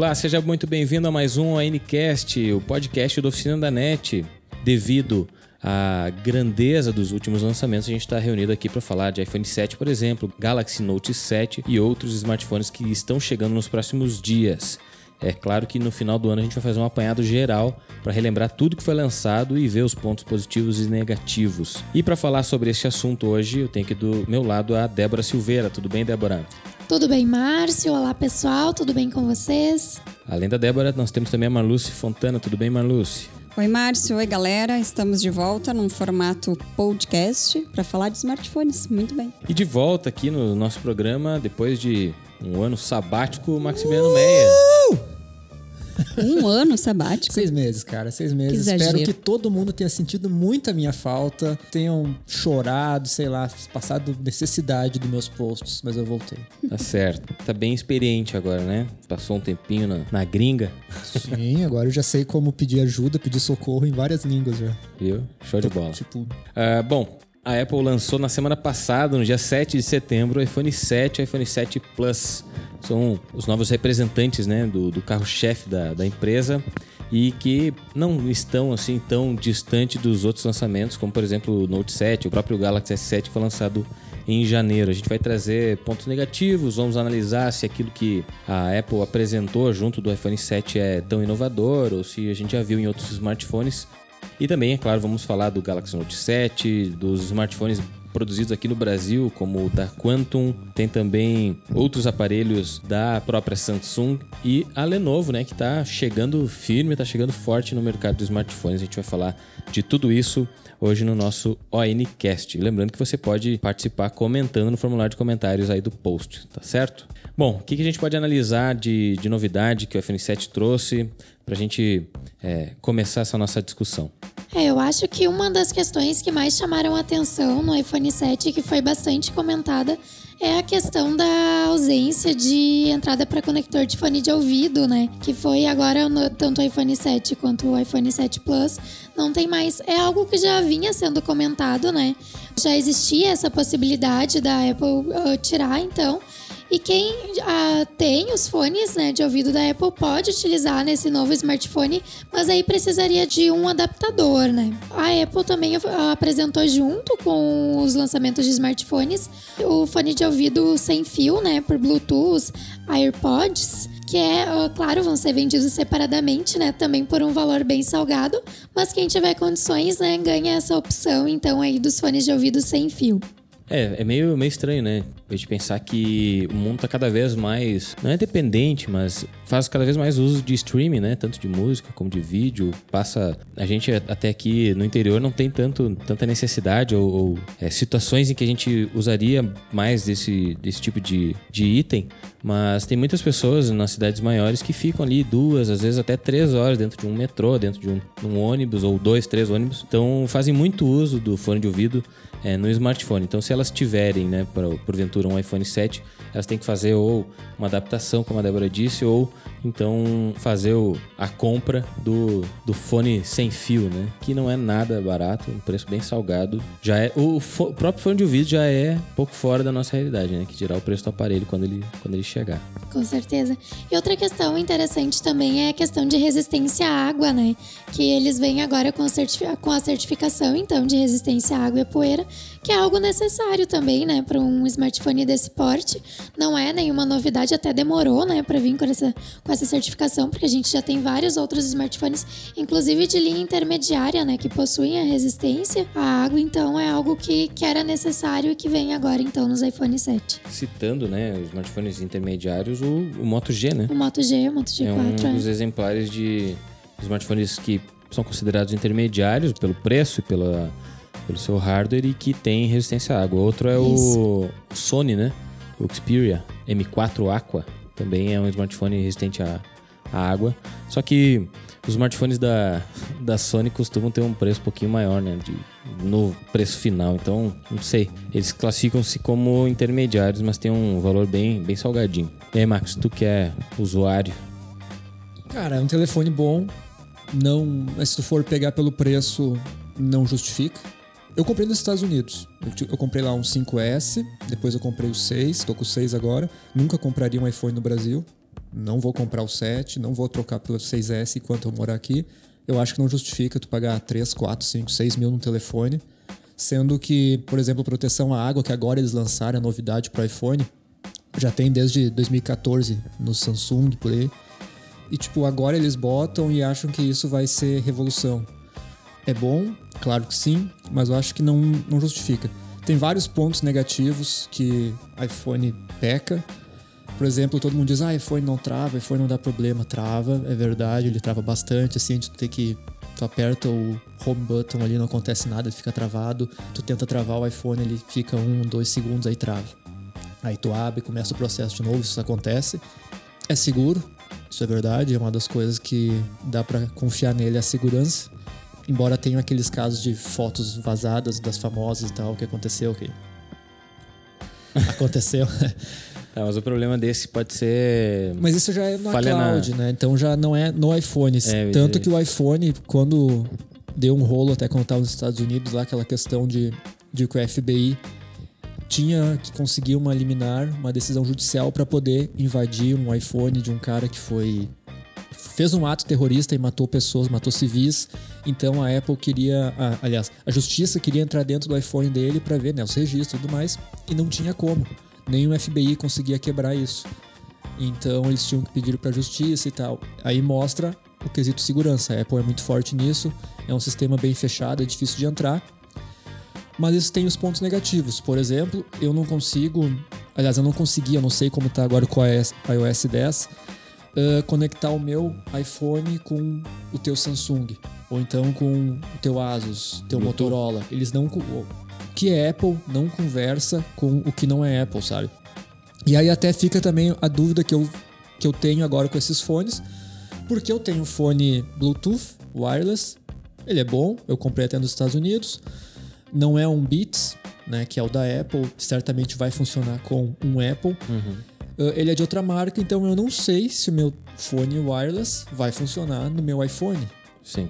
Olá, seja muito bem-vindo a mais um ANCast, o podcast da Oficina da NET. Devido à grandeza dos últimos lançamentos, a gente está reunido aqui para falar de iPhone 7, por exemplo, Galaxy Note 7 e outros smartphones que estão chegando nos próximos dias. É claro que no final do ano a gente vai fazer um apanhado geral para relembrar tudo que foi lançado e ver os pontos positivos e negativos. E para falar sobre este assunto hoje, eu tenho aqui do meu lado a Débora Silveira. Tudo bem, Débora? Tudo bem, Márcio? Olá, pessoal. Tudo bem com vocês? Além da Débora, nós temos também a Marluce Fontana. Tudo bem, Marluce? Oi, Márcio. Oi, galera. Estamos de volta num formato podcast para falar de smartphones. Muito bem. E de volta aqui no nosso programa, depois de um ano sabático, Maximiano uh! Meia. Um ano sabático? Seis meses, cara. Seis meses. Que Espero que todo mundo tenha sentido muito a minha falta, tenham chorado, sei lá, passado necessidade dos meus posts, mas eu voltei. Tá certo. Tá bem experiente agora, né? Passou um tempinho na, na gringa. Sim, agora eu já sei como pedir ajuda, pedir socorro em várias línguas já. Viu? Show de bola. Tipo... Uh, bom, a Apple lançou na semana passada, no dia 7 de setembro, o iPhone 7 e o iPhone 7 Plus são os novos representantes né, do, do carro-chefe da, da empresa e que não estão assim tão distante dos outros lançamentos, como por exemplo o Note 7, o próprio Galaxy S7 que foi lançado em janeiro. A gente vai trazer pontos negativos, vamos analisar se aquilo que a Apple apresentou junto do iPhone 7 é tão inovador ou se a gente já viu em outros smartphones. E também, é claro, vamos falar do Galaxy Note 7, dos smartphones produzidos aqui no Brasil, como o da Quantum, tem também outros aparelhos da própria Samsung e a Lenovo, né, que está chegando firme, está chegando forte no mercado dos smartphones. A gente vai falar de tudo isso hoje no nosso ONCast. Lembrando que você pode participar comentando no formulário de comentários aí do post, tá certo? Bom, o que, a gente pode analisar de, de novidade que o iPhone 7 trouxe para a gente é, começar essa nossa discussão? É, eu acho que uma das questões que mais chamaram atenção no iPhone 7, que foi bastante comentada, é a questão da ausência de entrada para conector de fone de ouvido, né? Que foi agora no, tanto o iPhone 7 quanto o iPhone 7 Plus não tem mais. É algo que já vinha sendo comentado, né? Já existia essa possibilidade da Apple uh, tirar, então. E quem ah, tem os fones né, de ouvido da Apple pode utilizar nesse novo smartphone, mas aí precisaria de um adaptador, né? A Apple também apresentou junto com os lançamentos de smartphones o fone de ouvido sem fio, né, por Bluetooth, AirPods que é, claro, vão ser vendidos separadamente, né? Também por um valor bem salgado, mas quem tiver condições, né, ganha essa opção então aí dos fones de ouvido sem fio. É, é meio, meio estranho, né? A gente pensar que o mundo tá cada vez mais, não é dependente, mas faz cada vez mais uso de streaming, né? Tanto de música como de vídeo. Passa. A gente até aqui no interior não tem tanto, tanta necessidade ou, ou é, situações em que a gente usaria mais desse, desse tipo de, de item. Mas tem muitas pessoas nas cidades maiores que ficam ali duas, às vezes até três horas dentro de um metrô, dentro de um, um ônibus ou dois, três ônibus. Então fazem muito uso do fone de ouvido é, no smartphone. Então, se elas tiverem, né, por, porventura, um iPhone 7, elas têm que fazer ou uma adaptação, como a Débora disse, ou então fazer o, a compra do, do fone sem fio, né? Que não é nada barato, um preço bem salgado. Já é o, o próprio fone de ouvido já é um pouco fora da nossa realidade, né? Que dirá o preço do aparelho quando ele, quando ele chegar. Com certeza. E outra questão interessante também é a questão de resistência à água, né? Que eles vêm agora com, com a certificação, então, de resistência à água e poeira, que é algo necessário também, né, para um smartphone desse porte. Não é nenhuma novidade, até demorou, né, para vir com essa, com essa certificação, porque a gente já tem vários outros smartphones, inclusive de linha intermediária, né, que possuem a resistência à água, então é algo que, que era necessário e que vem agora, então, nos iPhone 7. Citando, né, os smartphones intermediários, o, o Moto G, né? O Moto G, o Moto G4. É um é. dos exemplares de smartphones que são considerados intermediários pelo preço e pela pelo seu hardware e que tem resistência à água. Outro é o, Sony, né? O Xperia M4 Aqua. Também é um smartphone resistente à, à água. Só que os smartphones da, da Sony costumam ter um preço um pouquinho maior, né? De, no preço final. Então, não sei. Eles classificam-se como intermediários, mas tem um valor bem, bem salgadinho. E aí, Marcos, tu que é usuário? Cara, é um telefone bom. Não, mas se tu for pegar pelo preço, não justifica. Eu comprei nos Estados Unidos. Eu, eu, comprei lá um 5S, depois eu comprei o 6, tô com o 6 agora. Nunca compraria um iPhone no Brasil. não vou comprar o 7, não vou trocar pelo 6S enquanto eu morar aqui. Eu acho que não justifica tu pagar 3, 4, 5, 6 mil no telefone, sendo que, por exemplo, proteção à água, que agora eles lançaram a novidade para iPhone, já tem desde 2014 no Samsung, por aí. E, tipo, agora eles botam e acham que isso vai ser revolução. É bom, claro que sim, mas eu acho que não, não justifica. Tem vários pontos negativos que iPhone peca. Por exemplo, todo mundo diz, ah, iPhone não trava, iPhone não dá problema. Trava, é verdade, ele trava bastante, assim, tu tem que... Tu aperta o home button ali, não acontece nada, ele fica travado. Tu tenta travar o iPhone, ele fica um, dois segundos, aí trava. Aí tu abre, começa o processo de novo, isso acontece. É seguro, isso é verdade, é uma das coisas que dá para confiar nele, a segurança. Embora tenha aqueles casos de fotos vazadas das famosas e tal, que aconteceu, que aconteceu. Tá, mas o problema desse pode ser. Mas isso já é no Falha cloud, na- né? Então já não é no iPhone. É, Tanto que o iPhone, quando deu um rolo até quando estava nos Estados Unidos, lá aquela questão de, de que o FBI tinha que conseguir uma liminar, uma decisão judicial para poder invadir um iPhone de um cara que foi fez um ato terrorista e matou pessoas, matou civis. Então a Apple queria, a- aliás, a justiça queria entrar dentro do iPhone dele para ver né, os registros e tudo mais, e não tinha como. O FBI conseguia quebrar isso. Então eles tinham que pedir para a justiça e tal. Aí mostra o quesito segurança. A Apple é muito forte nisso, é um sistema bem fechado, é difícil de entrar. Mas isso tem os pontos negativos. Por exemplo, eu não consigo, aliás, eu não conseguia, não sei como tá agora com a iOS 10, uh, conectar o meu iPhone com o teu Samsung ou então com o teu Asus, teu Bluetooth. Motorola. Eles não o que é Apple não conversa com o que não é Apple, sabe? E aí até fica também a dúvida que eu, que eu tenho agora com esses fones, porque eu tenho um fone Bluetooth wireless, ele é bom, eu comprei até nos Estados Unidos, não é um Beats, né, que é o da Apple, certamente vai funcionar com um Apple. Uh, ele é de outra marca, então eu não sei se o meu fone wireless vai funcionar no meu iPhone. Sim.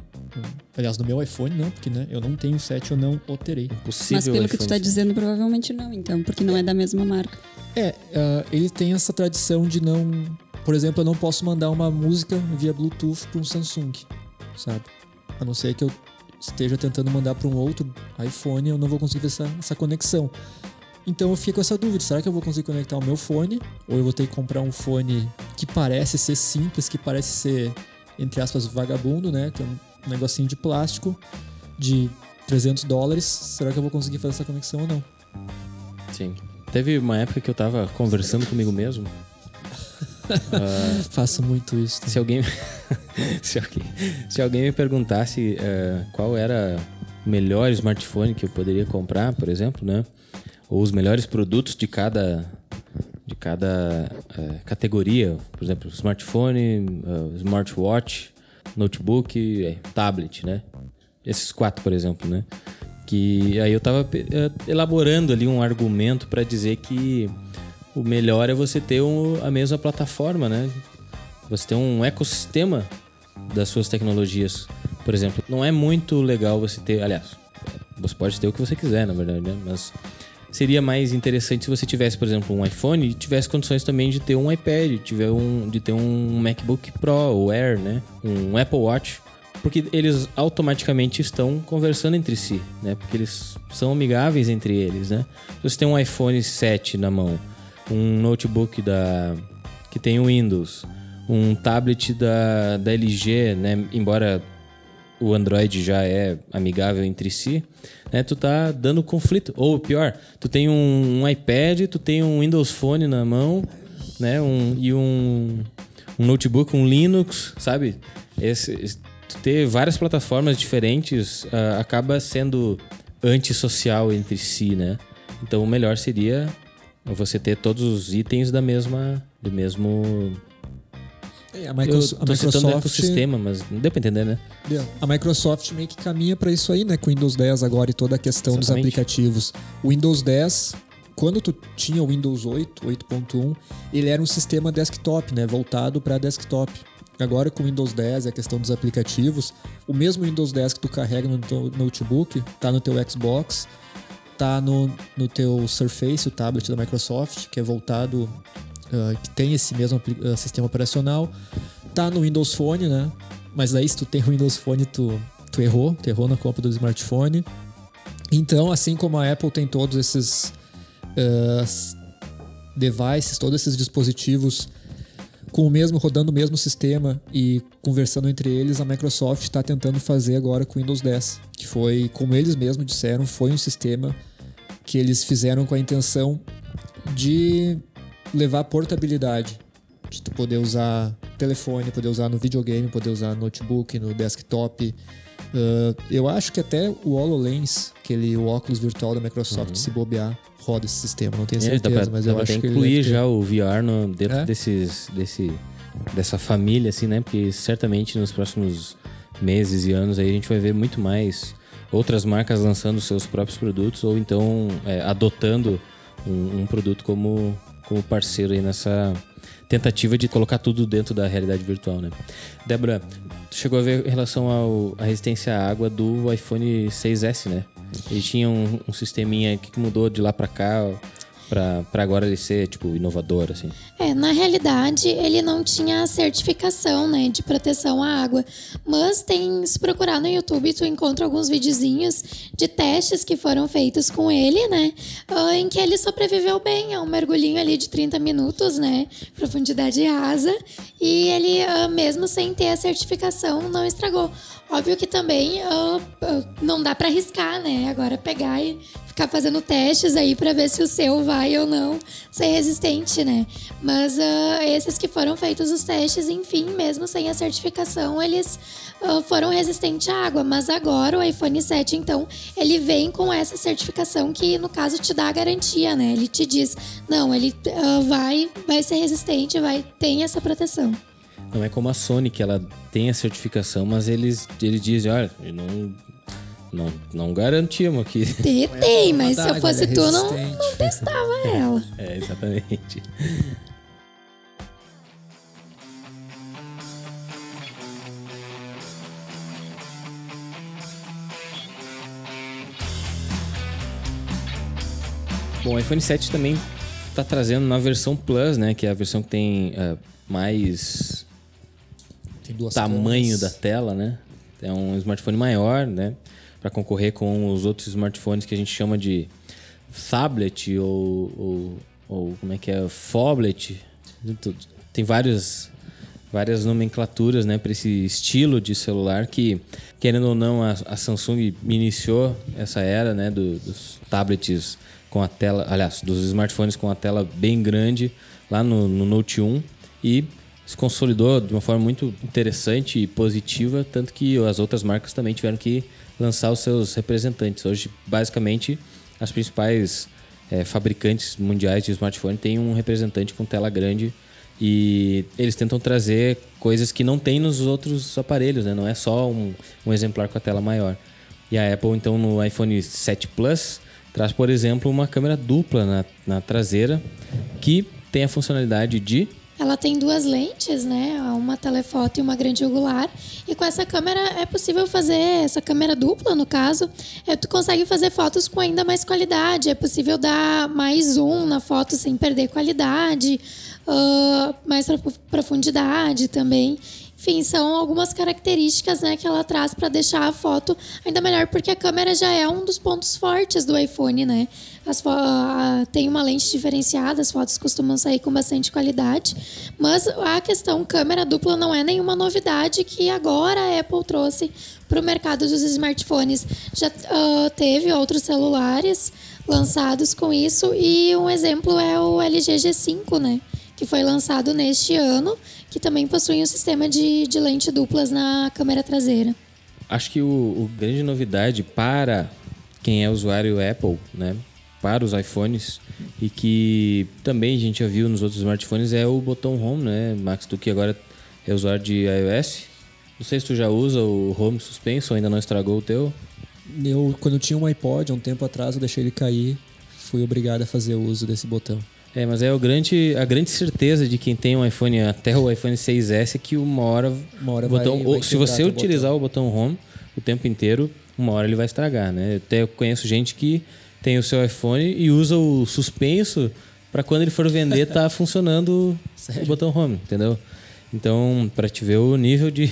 Aliás, no meu iPhone não, porque né, eu não tenho 7, eu não o terei. Possível. Mas pelo que tu tá sim. dizendo, provavelmente não, então, porque não é da mesma marca. É, ah, ele tem essa tradição de não. Por exemplo, eu não posso mandar uma música via Bluetooth para um Samsung, sabe? A não ser que eu esteja tentando mandar para um outro iPhone, eu não vou conseguir essa, essa conexão. Então eu fico com essa dúvida: será que eu vou conseguir conectar o meu fone? Ou eu vou ter que comprar um fone que parece ser simples, que parece ser, entre aspas, vagabundo, né? Que é um negocinho de plástico de 300 dólares. Será que eu vou conseguir fazer essa conexão ou não? Sim. Teve uma época que eu tava conversando comigo mesmo. Faço muito isso. Se alguém, se alguém, se alguém me perguntasse eh, qual era o melhor smartphone que eu poderia comprar, por exemplo, né? Ou os melhores produtos de cada, de cada eh, categoria, por exemplo, smartphone, eh, smartwatch, notebook, eh, tablet, né? Esses quatro, por exemplo, né? Que aí eu tava eh, elaborando ali um argumento para dizer que o melhor é você ter um- a mesma plataforma, né? Você tem um ecossistema das suas tecnologias. Por exemplo, não é muito legal você ter. Aliás, você pode ter o que você quiser, na verdade, né? Mas seria mais interessante se você tivesse, por exemplo, um iPhone e tivesse condições também de ter um iPad, tiver um, de ter um MacBook Pro ou Air, né? Um Apple Watch. Porque eles automaticamente estão conversando entre si, né? Porque eles são amigáveis entre eles, né? Se você tem um iPhone 7 na mão, um notebook da que tem o Windows, um tablet da, da LG, né? Embora o Android já é amigável entre si, né? Tu tá dando conflito. Ou pior, tu tem um, um iPad, tu tem um Windows Phone na mão, né? Um, e um, um notebook, um Linux, sabe? Esse, ter várias plataformas diferentes ah, acaba sendo antissocial entre si, né? Então o melhor seria você ter todos os itens da mesma. do mesmo. É, a, Eu Microso- a Microsoft. ecossistema, mas não deu pra entender, né? A Microsoft meio que caminha para isso aí, né? Com o Windows 10 agora e toda a questão dos Exatamente. aplicativos. O Windows 10, quando tu tinha o Windows 8, 8.1, ele era um sistema desktop, né? Voltado para desktop. Agora com o Windows 10 e a questão dos aplicativos, o mesmo Windows 10 que tu carrega no teu notebook, tá no teu Xbox, tá no, no teu Surface, o tablet da Microsoft, que é voltado uh, que tem esse mesmo uh, sistema operacional. Tá no Windows Phone, né? Mas aí se tu tem o Windows Phone, tu, tu errou, tu errou na compra do smartphone. Então, assim como a Apple tem todos esses uh, devices, todos esses dispositivos com o mesmo rodando o mesmo sistema e conversando entre eles, a Microsoft está tentando fazer agora com o Windows 10, que foi, como eles mesmos disseram, foi um sistema que eles fizeram com a intenção de levar portabilidade, de tu poder usar telefone, poder usar no videogame, poder usar no notebook, no desktop. Uh, eu acho que até o HoloLens, aquele o óculos virtual da Microsoft, uhum. se bobear, roda esse sistema. Não tenho certeza, é, pra, mas eu acho que incluir já o VR no, dentro é? desses, desse, dessa família, assim, né? Porque certamente nos próximos meses e anos aí a gente vai ver muito mais outras marcas lançando seus próprios produtos ou então é, adotando um, um, produto como, como parceiro aí nessa tentativa de colocar tudo dentro da realidade virtual, né? Débora, tu chegou a ver em relação à resistência à água do iPhone 6S, né? Ele tinha um, um sisteminha que mudou de lá para cá para agora ele ser, tipo, inovador, assim? É, na realidade, ele não tinha certificação, né, de proteção à água. Mas tem, se procurar no YouTube, tu encontra alguns videozinhos de testes que foram feitos com ele, né, ah, em que ele sobreviveu bem a um mergulhinho ali de 30 minutos, né, profundidade rasa, e ele, ah, mesmo sem ter a certificação, não estragou. Óbvio que também uh, uh, não dá para arriscar, né? Agora pegar e ficar fazendo testes aí para ver se o seu vai ou não ser resistente, né? Mas uh, esses que foram feitos os testes, enfim, mesmo sem a certificação, eles foram resistentes à água. Mas agora o iPhone 7, então, ele vem com essa certificação que, no caso, te dá a garantia, né? Ele te diz, não, ele vai, vai ser resistente, vai tem essa proteção. Não é como a Sony, que ela tem a certificação, mas eles, eles dizem, olha, não, não, não garantimos que. Tem, tem, mas se eu fosse tu, não, não testava ela. É, exatamente. Bom, o iPhone 7 também está trazendo na versão Plus, né? Que é a versão que tem uh, mais tamanho câmeras. da tela, né? É um smartphone maior, né? Para concorrer com os outros smartphones que a gente chama de tablet ou, ou, ou como é que é? Phablet. Tem vários, várias nomenclaturas né, para esse estilo de celular que, querendo ou não, a, a Samsung iniciou essa era né, do, dos tablets com a tela, aliás, dos smartphones com a tela bem grande lá no, no Note 1 e se consolidou de uma forma muito interessante e positiva, tanto que as outras marcas também tiveram que lançar os seus representantes. Hoje, basicamente, as principais é, fabricantes mundiais de smartphone têm um representante com tela grande e eles tentam trazer coisas que não tem nos outros aparelhos, né? não é só um, um exemplar com a tela maior. E a Apple, então, no iPhone 7 Plus, traz, por exemplo, uma câmera dupla na, na traseira que tem a funcionalidade de ela tem duas lentes, né? Uma telefoto e uma grande angular. E com essa câmera é possível fazer essa câmera dupla, no caso. É, tu consegue fazer fotos com ainda mais qualidade. É possível dar mais zoom na foto sem perder qualidade, uh, mais profundidade também. Enfim, são algumas características né, que ela traz para deixar a foto ainda melhor, porque a câmera já é um dos pontos fortes do iPhone, né? Tem uma lente diferenciada, as fotos costumam sair com bastante qualidade. Mas a questão câmera dupla não é nenhuma novidade que agora a Apple trouxe para o mercado dos smartphones. Já uh, teve outros celulares lançados com isso, e um exemplo é o LG G5, né? Que foi lançado neste ano que também possuem um sistema de, de lente duplas na câmera traseira. Acho que o, o grande novidade para quem é usuário Apple, né, para os iPhones e que também a gente já viu nos outros smartphones é o botão Home, né, Max? Tu que agora é usuário de iOS. Não sei se tu já usa o Home suspenso ou ainda não estragou o teu. Eu, quando eu tinha um iPod, há um tempo atrás, eu deixei ele cair. Fui obrigado a fazer o uso desse botão. É, mas é o grande, a grande certeza de quem tem um iPhone até o iPhone 6S é que uma hora, uma hora botão, vai, vai se você utilizar o botão. o botão Home o tempo inteiro, uma hora ele vai estragar, né? Até eu conheço gente que tem o seu iPhone e usa o suspenso para quando ele for vender tá funcionando o botão home, entendeu? Então, para te ver o nível de,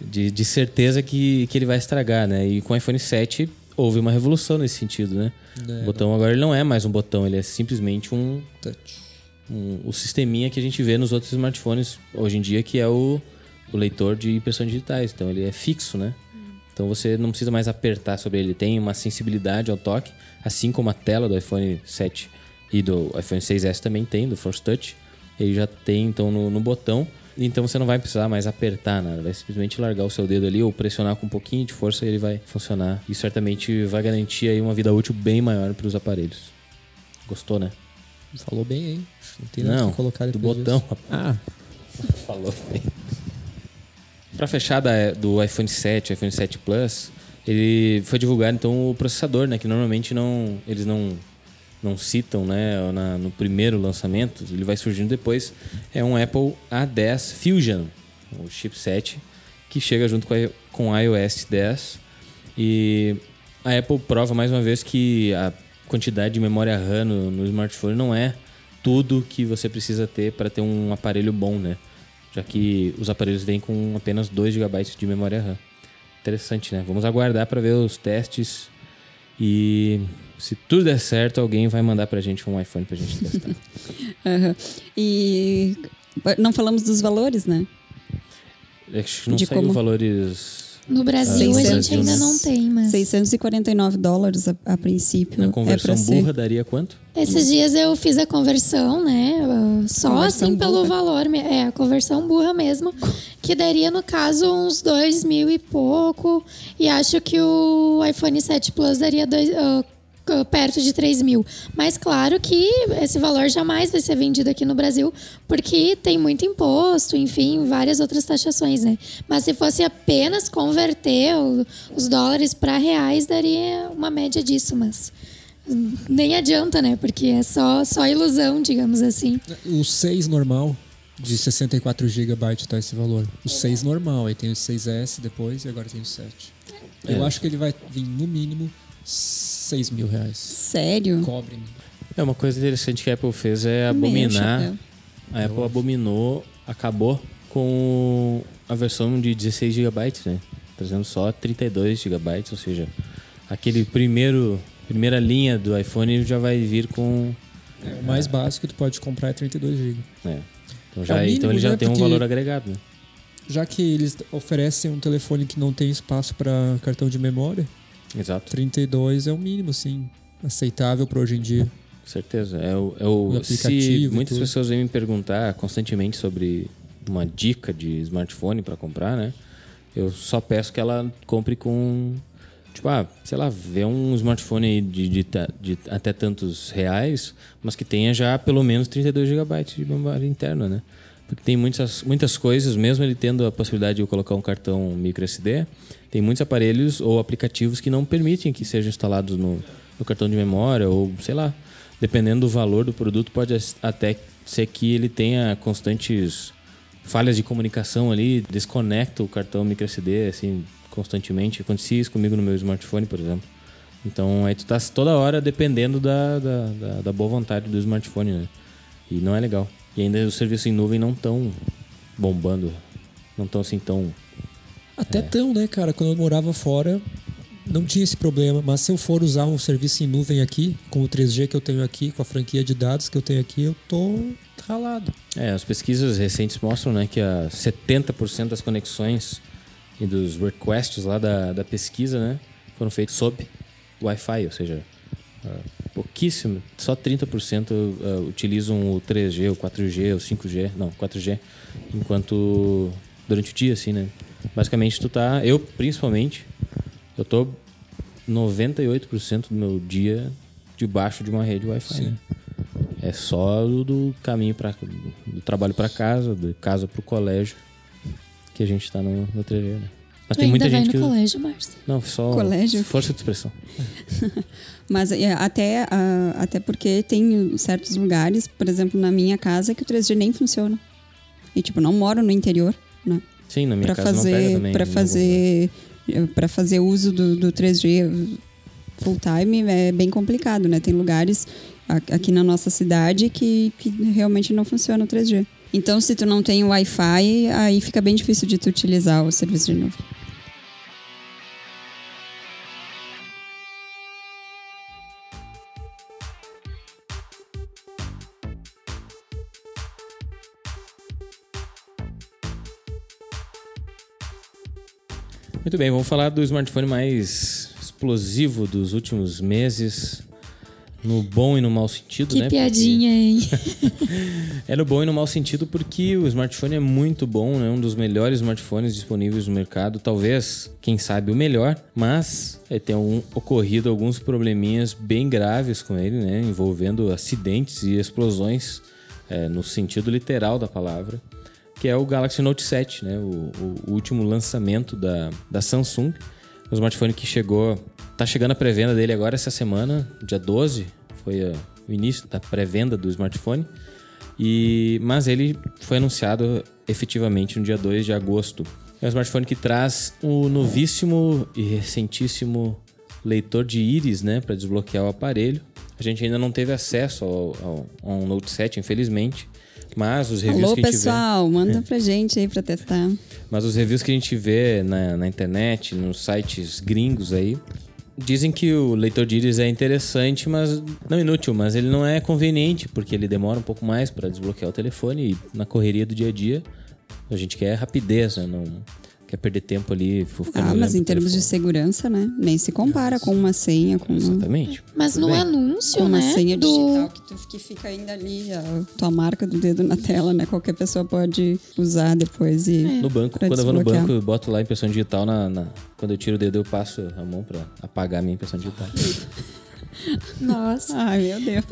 de, de, certeza que, que ele vai estragar, né? E com o iPhone 7 houve uma revolução nesse sentido, né? É, o botão agora ele não é mais um botão, ele é simplesmente um touch. Um, o sisteminha que a gente vê nos outros smartphones hoje em dia, que é o, o leitor de impressões digitais. Então ele é fixo, né? Então você não precisa mais apertar sobre ele. Tem uma sensibilidade ao toque, assim como a tela do iPhone 7 e do iPhone 6S também tem, do Force Touch. Ele já tem então no, no botão. Então você não vai precisar mais apertar nada, vai simplesmente largar o seu dedo ali ou pressionar com um pouquinho de força e ele vai funcionar. E certamente vai garantir aí uma vida útil bem maior para os aparelhos. Gostou, né? Falou bem aí. Não tem nada que colocar do botão. Disso. Ah, falou bem. Para fechar da, do iPhone 7, iPhone 7 Plus, ele foi divulgado então o processador, né, que normalmente não eles não não citam, né, na, no primeiro lançamento, ele vai surgindo depois, é um Apple A10 Fusion, o chipset que chega junto com, a, com iOS 10 e a Apple prova mais uma vez que a quantidade de memória RAM no, no smartphone não é tudo que você precisa ter para ter um aparelho bom, né? Já que os aparelhos vêm com apenas 2 GB de memória RAM. Interessante, né? Vamos aguardar para ver os testes e se tudo der certo, alguém vai mandar pra gente um iPhone pra gente testar. uhum. E não falamos dos valores, né? Acho que não De saiu como... valores no Brasil 600, a gente ainda não tem, mas. 649 dólares a, a princípio. Na conversão é burra ser. daria quanto? Esses dias eu fiz a conversão, né? Só conversão assim pelo valor. É, a conversão burra mesmo. Que daria, no caso, uns dois mil e pouco. E acho que o iPhone 7 Plus daria dois, uh, perto de 3 mil. Mas claro que esse valor jamais vai ser vendido aqui no Brasil, porque tem muito imposto, enfim, várias outras taxações, né? Mas se fosse apenas converter os dólares para reais, daria uma média disso, mas nem adianta, né? Porque é só, só ilusão, digamos assim. O 6 normal de 64 GB tá esse valor. O 6 normal, aí tem o 6S depois e agora tem o 7. É. Eu acho que ele vai vir no mínimo 6 mil reais. Sério? Cobre. É uma coisa interessante que a Apple fez é abominar. A Apple abominou, acabou com a versão de 16 GB, né? Trazendo só 32 GB, ou seja, aquele primeiro primeira linha do iPhone já vai vir com é, o mais básico que tu pode comprar é 32 GB. É. Então, já, é mínimo, então ele já né? tem um valor agregado, né? Já que eles oferecem um telefone que não tem espaço para cartão de memória, Exato. 32 é o mínimo, sim, aceitável para hoje em dia. Com certeza. É o, é o, o aplicativo. Se muitas pessoas vêm me perguntar constantemente sobre uma dica de smartphone para comprar, né? Eu só peço que ela compre com. Tipo, ah, sei lá, vê um smartphone de, de, de, até tantos reais, mas que tenha já pelo menos 32 GB de memória interna, né? Porque tem muitas, muitas coisas, mesmo ele tendo a possibilidade de colocar um cartão micro SD, tem muitos aparelhos ou aplicativos que não permitem que sejam instalados no, no cartão de memória ou, sei lá, dependendo do valor do produto, pode até ser que ele tenha constantes falhas de comunicação ali, desconecta o cartão micro SD assim constantemente. Acontecia isso comigo no meu smartphone, por exemplo. Então aí tu tá toda hora dependendo da, da, da, da boa vontade do smartphone, né? E não é legal. E ainda os serviços em nuvem não estão bombando. Não estão assim tão. Até é. tão, né, cara? Quando eu morava fora, não tinha esse problema. Mas se eu for usar um serviço em nuvem aqui, com o 3G que eu tenho aqui, com a franquia de dados que eu tenho aqui, eu tô ralado. É, as pesquisas recentes mostram né, que a 70% das conexões e dos requests lá da, da pesquisa né, foram feitos sob Wi-Fi, ou seja, pouquíssimo, só 30% uh, utilizam o 3G, o 4G, o 5G, não, 4G, enquanto durante o dia, assim, né? Basicamente, tu tá, eu principalmente, eu tô 98% do meu dia debaixo de uma rede Wi-Fi. Né? É só do, do caminho para do trabalho para casa, de casa para o colégio que a gente está no, no 3G, né? Mas tem muita gente no que colégio, Márcia. Não, só colégio. força de expressão. Mas é, até, uh, até porque tem certos lugares, por exemplo, na minha casa, que o 3G nem funciona. E, tipo, não moro no interior, né? Sim, na minha pra casa fazer, não pega também. Pra fazer, pra fazer uso do, do 3G full time é bem complicado, né? Tem lugares aqui na nossa cidade que, que realmente não funciona o 3G. Então, se tu não tem Wi-Fi, aí fica bem difícil de tu utilizar o serviço de nuvem. Muito bem, vamos falar do smartphone mais explosivo dos últimos meses. No bom e no mau sentido, Que né? piadinha, hein? Porque- É no bom e no mau sentido porque o smartphone é muito bom, né? Um dos melhores smartphones disponíveis no mercado. Talvez, quem sabe, o melhor. Mas é, tem um- ocorrido alguns probleminhas bem graves com ele, né? Envolvendo acidentes e explosões é, no sentido literal da palavra. Que é o Galaxy Note 7, né? O, o- último lançamento da, da Samsung. O smartphone que chegou... Tá chegando a pré-venda dele agora essa semana, dia 12. Foi a- o início da pré-venda do smartphone. E, mas ele foi anunciado efetivamente no dia 2 de agosto. É um smartphone que traz o novíssimo e recentíssimo leitor de íris, né, para desbloquear o aparelho. A gente ainda não teve acesso ao, ao, ao Note 7, infelizmente. Mas os reviews Alô, que a gente vê, pessoal, manda pra gente aí pra testar. mas os reviews que a gente vê na, na internet, nos sites gringos aí, dizem que o leitor de íris é interessante, mas não inútil, mas ele não é conveniente, porque ele demora um pouco mais para desbloquear o telefone e na correria do dia a dia a gente quer rapidez, né? Não quer perder tempo ali. Ah, mas em termos de segurança, né? Nem se compara com uma senha, com uma, Exatamente. Mas Tudo no bem. anúncio, com uma né? senha do... digital que, tu, que fica ainda ali, a tua marca do dedo na tela, né? Qualquer pessoa pode usar depois e... No banco, pra quando eu vou no banco, eu boto lá a impressão digital na, na- Quando eu tiro o dedo, eu passo a mão para apagar a minha impressão digital. Nossa, Ai, meu Deus.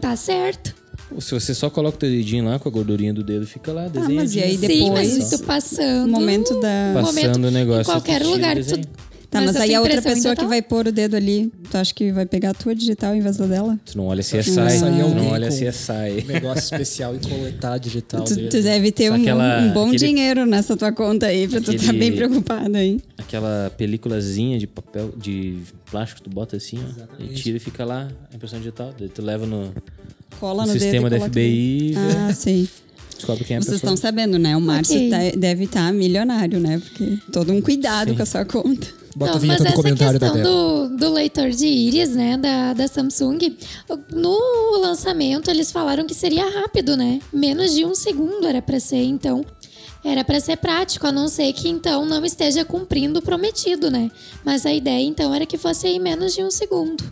tá certo. Se você só coloca o teu dedinho lá com a gordurinha do dedo, fica lá, desenha. mas e aí Sim, mas depois- isso passando. O momento da... Passando momento, o negócio, Em qualquer lugar o que tu. Tá, mas, a aí a outra pessoa que tá vai pôr o dedo ali, tu acha que vai pegar a tua digital em vez da dela? Tu não olha se é sai, tu não olha se é sai. Um negócio especial e coletar a digital Tu, dele. tu deve ter um, aquela- um bom aquele- dinheiro nessa tua conta aí, pra tu estar Aquele- bem preocupado aí. Aquela peliculazinha de papel, de plástico, tu bota assim, ó, e tira e fica lá a impressão digital. Tu leva no, Cola no no sistema dedo da FBI e vê, Ah, sim. descobre quem é a Vocês estão sabendo, né? O Márcio Ok. tá- deve estar milionário, né? Porque todo um cuidado Sim. com a sua conta. Bota Não, a vinheta mas do essa comentário da do, do leitor de íris, né, da, da Samsung, no lançamento eles falaram que seria rápido, né? Menos de um segundo era pra ser, então era pra ser prático, a não ser que então não esteja cumprindo o prometido, né? Mas a ideia então era que fosse em menos de um segundo.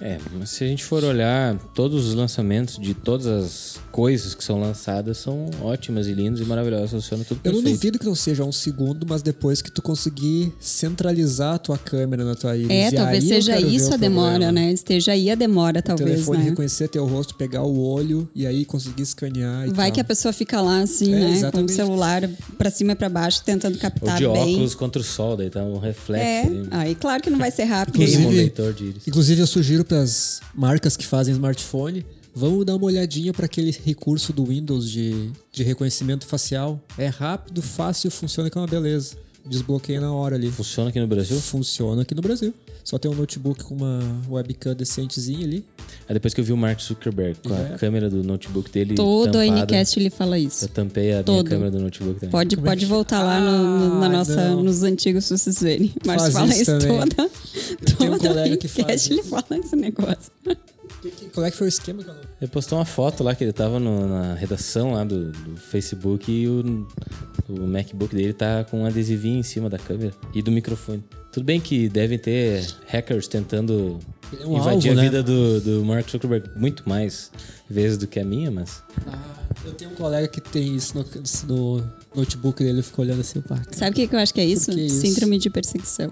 É, mas se a gente for olhar, todos os lançamentos de todas as coisas que são lançadas são ótimas e lindas e maravilhosas. Funciona tudo Eu não perfeito. duvido que não seja um segundo, mas depois que tu conseguir centralizar a tua câmera na tua íris. É, e talvez aí eu seja quero ver isso a demora, problema. né? Esteja aí a demora, O talvez, telefone né? reconhecer teu rosto, pegar o olho e aí conseguir escanear e Vai tal. que a pessoa fica lá assim, É, né? Com o exatamente. celular pra cima e pra baixo, tentando Ou captar de bem. óculos contra o sol, daí tá um reflexo. É, aí claro que não vai ser rápido. Inclusive- leitor de íris. Inclusive, eu sugiro marcas que fazem smartphone, vamos dar uma olhadinha para aquele recurso do Windows de, de reconhecimento facial. É rápido, fácil, funciona que é uma beleza. Desbloqueia na hora ali. Funciona aqui no Brasil? Funciona aqui no Brasil. Só tem um notebook com uma webcam decentezinha ali. Aí depois que eu vi o Mark Zuckerberg com a É. câmera do notebook dele Todo a Ncast ele fala isso. Eu tampei a minha Todo. câmera do notebook também. Pode, Como é pode voltar lá no- no- na nossa, não. nos antigos se vocês verem. Mas Faz fala isso toda. tenho um colega a Ncast ele fala esse negócio. Que- que- Qual é que foi o esquema? não- Ele postou uma foto lá que ele tava no- na redação lá do, do Facebook e o, o MacBook dele tá com um adesivinho em cima da câmera e do microfone. Tudo bem que devem ter hackers tentando é um invadir alvo, a né? vida do, do Mark Zuckerberg muito mais vezes do que a minha, mas Ah, eu tenho um colega que tem isso no, no notebook dele, ficou olhando assim, pá, cara, Sabe o que, que eu acho que é isso? que isso? Síndrome de perseguição.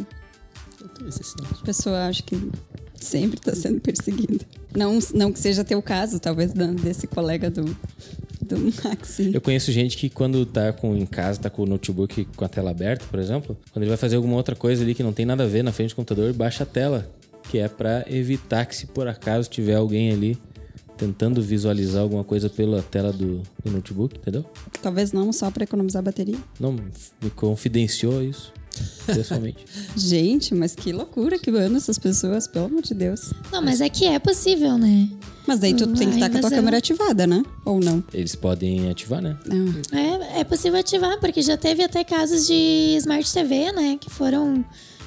não tem necessidade. A pessoa acha que sempre está sendo perseguida. Não, não que seja teu caso, talvez desse colega do, do Maxi. eu conheço gente que quando tá com, em casa, tá com o notebook com a tela aberta, por exemplo, quando ele vai fazer alguma outra coisa ali que não tem nada a ver na frente do computador, baixa a tela, que é pra evitar que se por acaso tiver alguém ali tentando visualizar alguma coisa pela tela do, do notebook, entendeu? Talvez não só para economizar bateria. Não me confidenciou isso, pessoalmente. Gente, mas que loucura que andam essas pessoas, pelo amor de Deus. Não, mas é que é possível, né? Mas daí tu tem que estar com a tua eu- câmera ativada, né? Ou não? Eles podem ativar, né? Não. É, é possível ativar, porque já teve até casos de Smart TV, né? Que foram,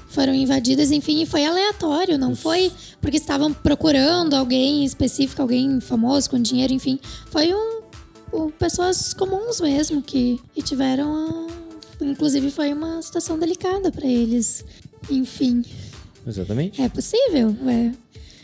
foram invadidas, enfim, e foi aleatório, não foi porque estavam procurando alguém específico, alguém famoso, com dinheiro, enfim. Foi um, um- pessoas comuns mesmo que, que tiveram a. Inclusive foi uma situação delicada pra eles. Enfim, Exatamente. é possível. É.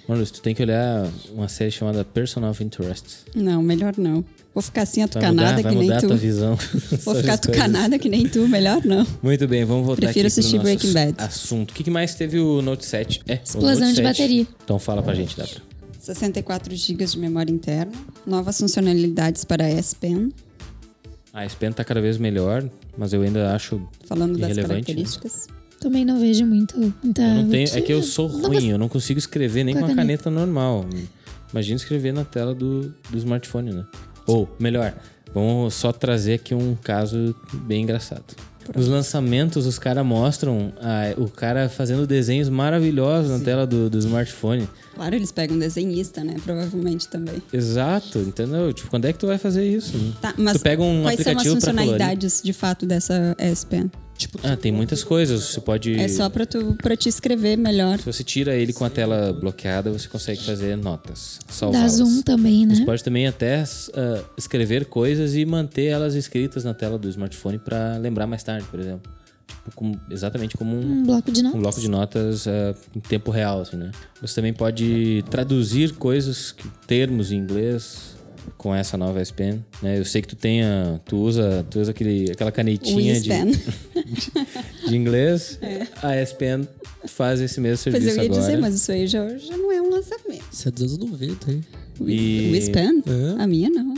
Mano, tu tem que olhar uma série chamada Person of Interest. Não, melhor não. Vou ficar assim Vai atucanada mudar, vai que nem mudar tu. tua visão. Vou ficar atucanada que nem tu, melhor não. Muito bem, vamos voltar Prefiro aqui pro assistir nosso Breaking Bad. assunto. O que, mais teve o Note 7? É, Explosão Note de 7. bateria. Então fala pra gente, Débora. 64 GB de memória interna, novas funcionalidades para a S Pen, A S Pen tá cada vez melhor, mas eu ainda acho falando das né? características. Também não vejo muito. Muita Eu não tenho, é que eu sou Não ruim, eu não consigo escrever nem Com com a a caneta normal. Imagina escrever na tela do, do smartphone, né? Ou, melhor, vamos só trazer aqui um caso bem engraçado. Nos lançamentos, os caras mostram ah, o cara fazendo desenhos maravilhosos na tela do, do smartphone. Claro, eles pegam um desenhista, né? Provavelmente também. Exato, entendeu? Tipo, quando é que tu vai fazer isso? Tá, mas tu pega um quais são as aplicativo pra colorir. funcionalidades de fato dessa S Pen? Tipo, Ah, tem muitas coisas. Você pode. É só pra, tu, pra te escrever melhor. Se você tira ele com a tela bloqueada, você consegue fazer notas. Dá zoom também, né? Você pode também até ah, escrever coisas e manter elas escritas na tela do smartphone para lembrar mais tarde, por exemplo. Tipo, como- exatamente como um, Um bloco de notas. um bloco de notas ah, em tempo real, assim, né? Você também pode traduzir coisas, termos em inglês com essa nova S Pen, né? Eu sei que tu tem a, tu usa, tu usa aquele, aquela canetinha S de, Pen. de inglês. A S Pen faz esse mesmo Pois serviço eu ia agora. dizer, mas isso aí já, já não é um lançamento. isso é dos anos 90, hein? O, E- o S Pen? É. A minha não.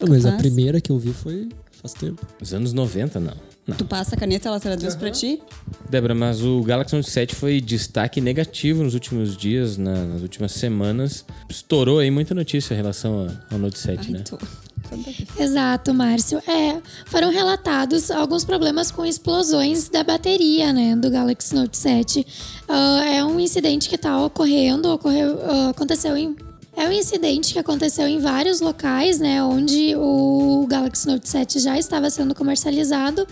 Ah, mas a primeira que eu vi foi faz tempo. Os anos 90, não. Não. Tu passa a caneta, ela traduz pra ti? Débora, mas o Galaxy Note 7 foi destaque negativo nos últimos dias, na- nas últimas semanas. Estourou aí muita notícia em relação ao Note 7, Ai, né? tô. Exato, Márcio. É, foram relatados alguns problemas com explosões da bateria, né, do Galaxy Note 7. Ah, é um incidente que está ocorrendo, ocorreu, ah, aconteceu em é um incidente que aconteceu em vários locais, né, onde o Galaxy Note 7 já estava sendo comercializado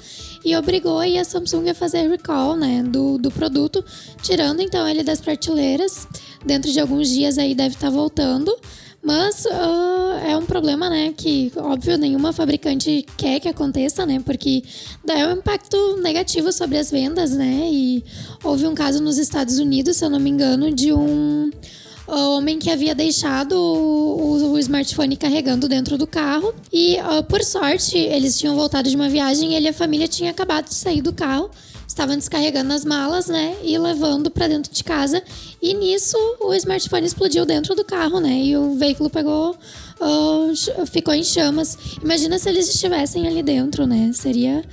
e obrigou a Samsung a fazer recall, né, do, do produto, tirando então ele das prateleiras. Dentro de alguns dias aí deve estar voltando. Mas ah, é um problema, né? Que, óbvio, nenhuma fabricante quer que aconteça, né? Porque dá um impacto negativo sobre as vendas, né? E houve um caso nos Estados Unidos, se eu não me engano, de um homem que havia deixado o, o smartphone carregando dentro do carro. E, ah, por sorte, eles tinham voltado de uma viagem e ele e a família tinham acabado de sair do carro. Estavam descarregando as malas, né? E levando pra dentro de casa. E nisso o smartphone explodiu dentro do carro, né? E o veículo pegou. ch- ficou em chamas. Imagina se eles estivessem ali dentro, né? Seria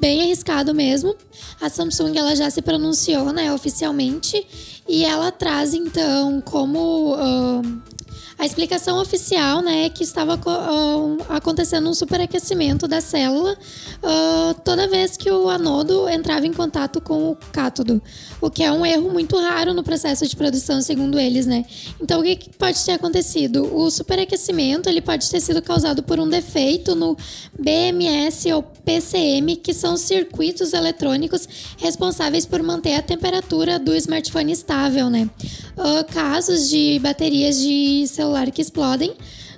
bem arriscado mesmo. A Samsung ela já se pronunciou, né, oficialmente, e ela traz então como ah, a explicação oficial, né, é que estava co- acontecendo um superaquecimento da célula ah, toda vez que o anodo entrava em contato com o cátodo, o que é um erro muito raro no processo de produção, segundo eles, né? Então, o que que pode ter acontecido? O superaquecimento ele pode ter sido causado por um defeito no BMS ou PCM, que são circuitos eletrônicos responsáveis por manter a temperatura do smartphone estável, né? Ah, casos de baterias de celular que explodem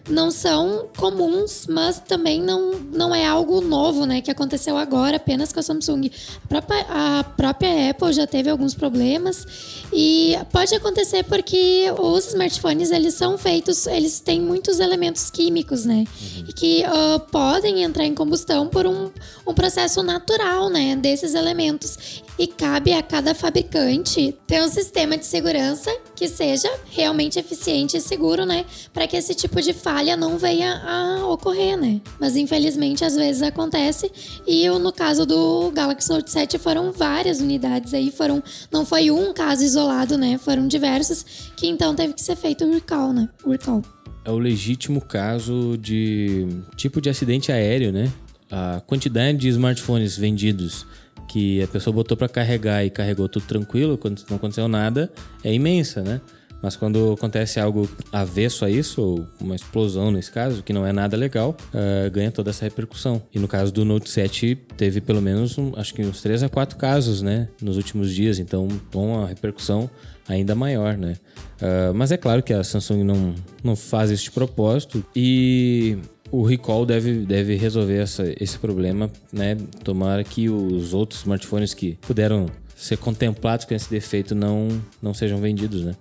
não são comuns, mas também não, não é algo novo, né? Que aconteceu agora apenas com a Samsung. A própria, a própria Apple já teve alguns problemas e pode acontecer porque os smartphones eles são feitos, eles têm muitos elementos químicos, né? E que ah, podem entrar em combustão por um, um processo natural, né? Desses elementos. E cabe a cada fabricante ter um sistema de segurança que seja realmente eficiente e seguro, né? Para que esse tipo de falha não venha a ocorrer, né? Mas infelizmente às vezes acontece. E o- no caso do Galaxy Note 7 foram várias unidades aí, foram não foi um caso isolado, né? Foram diversos que então teve que ser feito o recall, né? O recall. É o legítimo caso de tipo de acidente aéreo, né? A quantidade de smartphones vendidos que a pessoa botou pra carregar e carregou tudo tranquilo, quando não aconteceu nada, é imensa, né? Mas quando acontece algo avesso a isso, ou uma explosão nesse caso, que não é nada legal, uh, ganha toda essa repercussão. E no caso do Note 7, teve pelo menos, um, acho que uns 3 a 4 casos, né, nos últimos dias, então uma repercussão ainda maior, né. Uh, mas é claro que a Samsung não, não faz isso de propósito e o recall deve, deve resolver essa, esse problema, né? Tomara que os outros smartphones que puderam ser contemplados com esse defeito não, não sejam vendidos, né?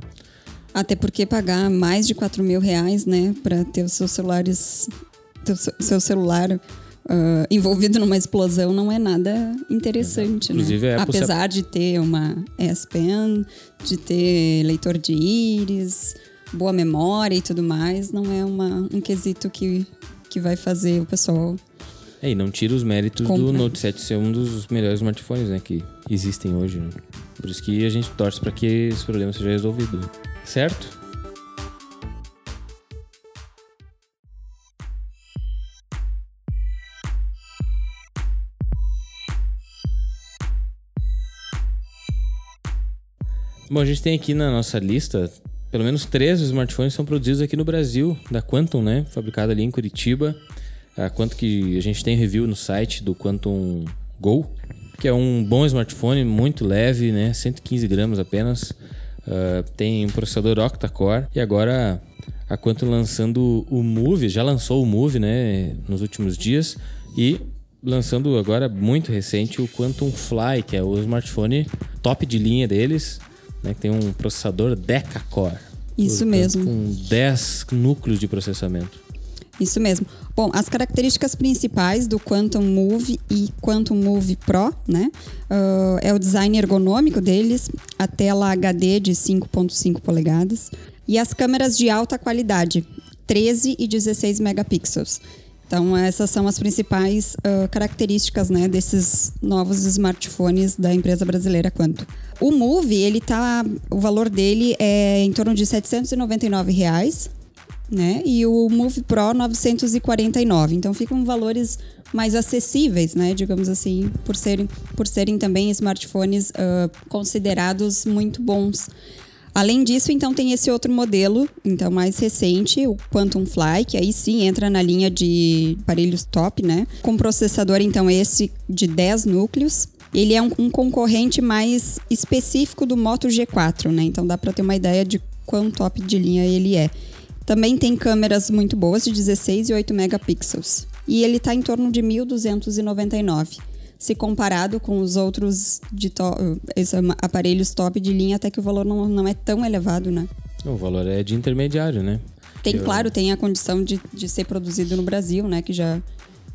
Até porque pagar mais de 4 mil reais, né, para ter os seus celulares, teu, seu celular uh, envolvido numa explosão não é nada interessante, né? Inclusive, né? Apesar de ter uma S Pen, de ter leitor de íris, boa memória e tudo mais, não é uma, um quesito que, que vai fazer o pessoal é, e não tira os méritos Compra. do Note 7 ser um dos melhores smartphones né, que existem hoje. Né? Por isso que a gente torce para que esse problema seja resolvido certo? Bom, a gente tem aqui na nossa lista pelo menos três smartphones são produzidos aqui no Brasil, da Quantum, né? Fabricado ali em Curitiba. A quanto que a gente tem review no site do Quantum Go, que é um bom smartphone, muito leve, né? 115 gramas apenas. Uh, tem um processador octa-core e agora a Quantum lançando o Move, já lançou o Move, né, nos últimos dias e lançando agora muito recente o Quantum Fly, que é o smartphone top de linha deles, né, que tem um processador Deca-core. Isso portanto, mesmo. Com 10 núcleos de processamento. Isso mesmo. Bom, as características principais do Quantum Move e Quantum Move Pro, né? Uh, é o design ergonômico deles, a tela HD de 5.5 polegadas e as câmeras de alta qualidade, 13 e 16 megapixels. Então, essas são as principais uh, características né, desses novos smartphones da empresa brasileira Quantum. O Move, ele tá, o valor dele é em torno de 799 reais, né? E o Move Pro 949. Então ficam valores mais acessíveis, né? Digamos assim, por serem, por serem também smartphones uh, considerados muito bons. Além disso, então tem esse outro modelo, então mais recente, o Quantum Fly, que aí sim entra na linha de aparelhos top, né? Com processador então esse de 10 núcleos. Ele é um, um concorrente mais específico do Moto G4, né? Então dá para ter uma ideia de quão top de linha ele é. Também tem câmeras muito boas de 16 e 8 megapixels. E ele está em torno de 1.299. Se comparado com os outros to aparelhos top de linha, até que o valor não, não é tão elevado, né? O valor é de intermediário, né? Tem, Eu... claro, tem a condição de, de ser produzido no Brasil, né? Que já,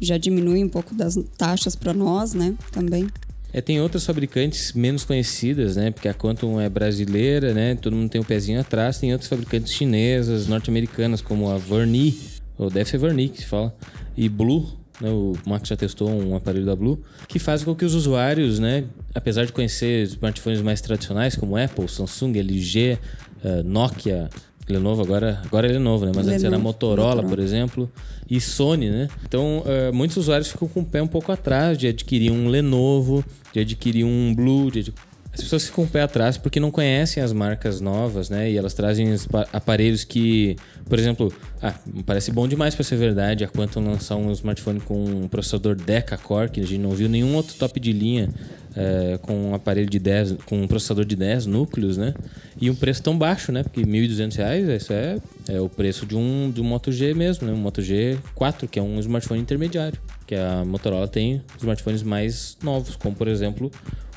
já diminui um pouco das taxas para nós, né? Também. É, tem outras fabricantes menos conhecidas, né? Porque a Quantum é brasileira, né? Todo mundo tem um pezinho atrás. Tem outras fabricantes chinesas, norte-americanas, como a Verni, ou deve ser Verni que se fala, e Blue, né? O Max já testou um aparelho da Blue, que faz com que os usuários, né? Apesar de conhecer smartphones mais tradicionais, como Apple, Samsung, LG, uh, eh, Nokia, Lenovo agora, agora ele é novo, né? Mas Lenovo, antes era Motorola, Motorola, por exemplo, e Sony, né? Então, uh, muitos usuários ficam com o pé um pouco atrás de adquirir um Lenovo, de adquirir um Blue, de as pessoas ficam com o pé atrás porque não conhecem as marcas novas, né? E elas trazem aparelhos que, por exemplo, ah, parece bom demais para ser verdade. A Quantum lançar um smartphone com um processador Deca-core, que a gente não viu nenhum outro top de linha é, com um aparelho de 10, com um processador de 10 núcleos, né? E um preço tão baixo, né? Porque R$ 1.200, isso é, é o preço de um, de um Moto G mesmo, né? Um Moto G4, que é um smartphone intermediário. Que a Motorola tem smartphones mais novos, como por exemplo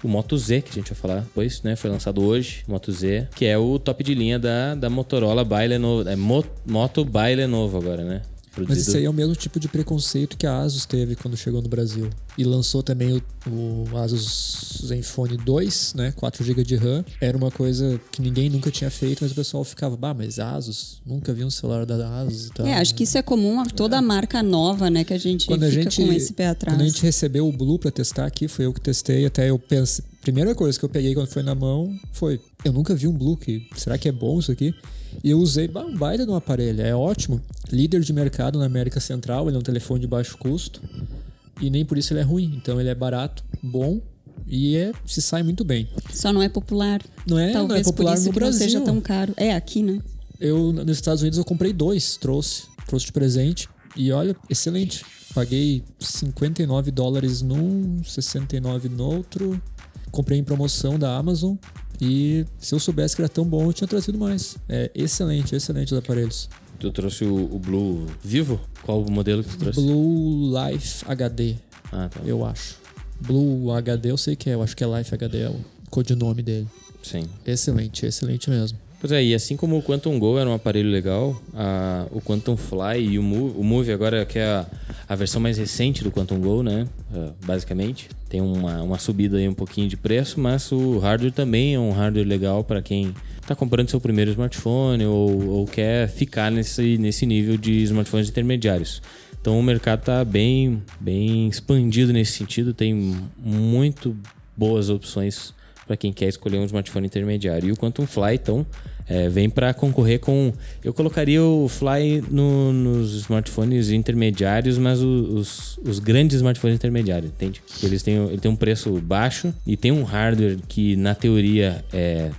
o Moto Z, que a gente vai falar depois, né? Foi lançado hoje, Moto Z, que é o top de linha da, da Motorola by Lenovo. É Moto by Lenovo agora, né? Produzido... Mas isso aí é o mesmo tipo de preconceito que a Asus teve quando chegou no Brasil. E lançou também o, o Asus Zenfone 2, né? 4 GB de RAM. Era uma coisa que ninguém nunca tinha feito, mas o pessoal ficava, bah, mas Asus? Nunca vi um celular da Asus e tal. É, acho que isso é comum a toda é. marca nova, né? Que a gente quando fica a gente, com esse pé atrás. Quando a gente recebeu o Blue para testar aqui, foi eu que testei, até eu pensei... Primeira coisa que eu peguei quando foi na mão foi, eu nunca vi um Blue, que, será que é bom isso aqui? E eu usei um baita de um aparelho, é ótimo. Líder de mercado na América Central, ele é um telefone de baixo custo. E nem por isso ele é ruim. Então ele é barato, bom E é, se sai muito bem. Só não é popular. Não é, Talvez não é popular por isso no que Brasil. não seja tão caro. É, aqui, né? Eu, nos Estados Unidos, eu comprei dois, trouxe. Trouxe de presente. E olha, excelente. Paguei 59 dólares num, 69 no outro. Comprei em promoção da Amazon. E se eu soubesse que era tão bom, eu tinha trazido mais. É excelente, excelente os aparelhos. Tu trouxe o, o Blue Vivo? Qual o modelo que tu trouxe? Blue Life HD, Ah, tá. eu acho. Blue HD eu sei que é, eu acho que é Life HD, é o codinome dele. Sim. Excelente, excelente mesmo. Pois é, e assim como o Quantum Go era um aparelho legal, a- o Quantum Fly e o Move, o Move agora que é a, a versão mais recente do Quantum Go, né? Ah, basicamente. Tem uma, uma subida aí um pouquinho de preço, mas o hardware também é um hardware legal para quem está comprando seu primeiro smartphone ou, ou quer ficar nesse, nesse nível de smartphones intermediários. Então o mercado está bem, bem expandido nesse sentido, tem muito boas opções para quem quer escolher um smartphone intermediário. E o Quantum Fly, então, é, vem para concorrer com. Eu colocaria o Fly no- nos smartphones intermediários, mas os, os grandes smartphones intermediários, entende? Eles têm, ele tem um preço baixo e tem um hardware que, na teoria, é